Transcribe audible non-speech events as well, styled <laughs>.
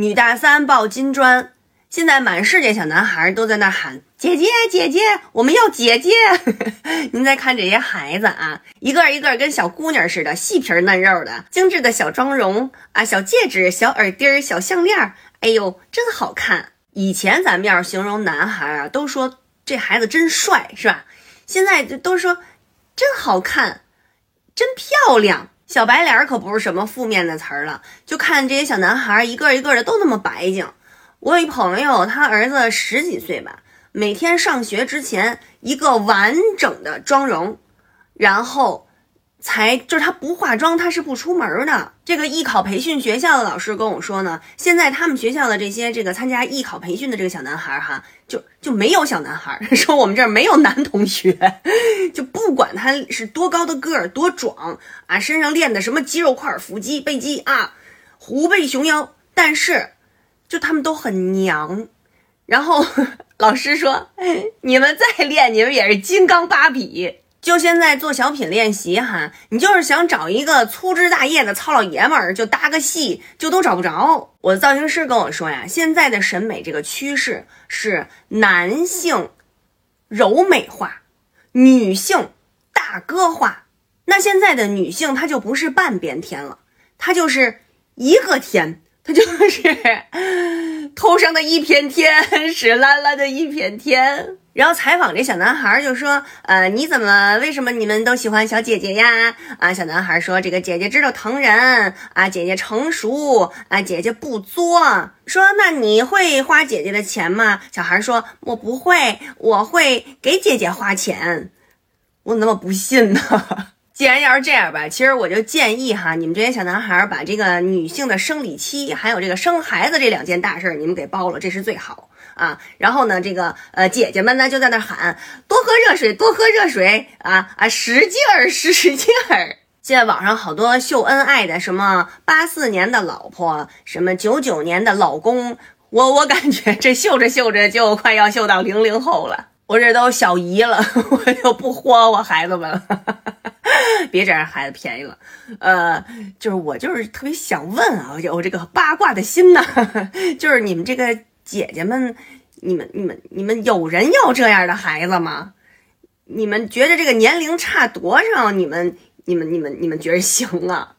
女大三抱金砖。现在满世界小男孩都在那喊姐姐姐姐，我们要姐姐。<laughs> 您再看这些孩子啊，一个一个跟小姑娘似的，细皮嫩肉的，精致的小妆容啊，小戒指、小耳钉、小项链，哎呦，真好看。以前咱们要是形容男孩啊，都说这孩子真帅，是吧？现在都说真好看，真漂亮。小白脸可不是什么负面的词儿了，就看这些小男孩一个一个的都那么白净。我有一朋友，他儿子十几岁吧，每天上学之前一个完整的妆容，然后才就是他不化妆，他是不出门的。这个艺考培训学校的老师跟我说呢，现在他们学校的这些这个参加艺考培训的这个小男孩哈，就就没有小男孩，<laughs> 说我们这儿没有男同学，<laughs> 就不管他是多高的个儿，多壮啊，身上练的什么肌肉块，腹肌、背肌啊，虎背熊腰，但是。就他们都很娘，然后 <laughs> 老师说：“你们再练，你们也是金刚芭比。”就现在做小品练习哈，你就是想找一个粗枝大叶的糙老爷们儿就搭个戏，就都找不着。我的造型师跟我说呀，现在的审美这个趋势是男性柔美化，女性大哥化。那现在的女性她就不是半边天了，她就是一个天。她就是 <laughs> 头上的一片天是蓝蓝的一片天。然后采访这小男孩就说：“呃，你怎么为什么你们都喜欢小姐姐呀？”啊，小男孩说：“这个姐姐知道疼人啊，姐姐成熟啊，姐姐不作。”说：“那你会花姐姐的钱吗？”小孩说：“我不会，我会给姐姐花钱。”我怎么不信呢？既然要是这样吧，其实我就建议哈，你们这些小男孩把这个女性的生理期还有这个生孩子这两件大事儿你们给包了，这是最好啊。然后呢，这个呃姐姐们呢就在那喊多喝热水，多喝热水啊啊，使劲儿 <laughs> 使劲儿。现在网上好多秀恩爱的，什么八四年的老婆，什么九九年的老公，我我感觉这秀着秀着就快要秀到零零后了，我这都小姨了，<laughs> 我就不豁我孩子们了。别占人孩子便宜了，呃，就是我就是特别想问啊，有这个八卦的心呢，<laughs> 就是你们这个姐姐们，你们你们你们有人要这样的孩子吗？你们觉得这个年龄差多少？你们你们你们你们觉得行啊？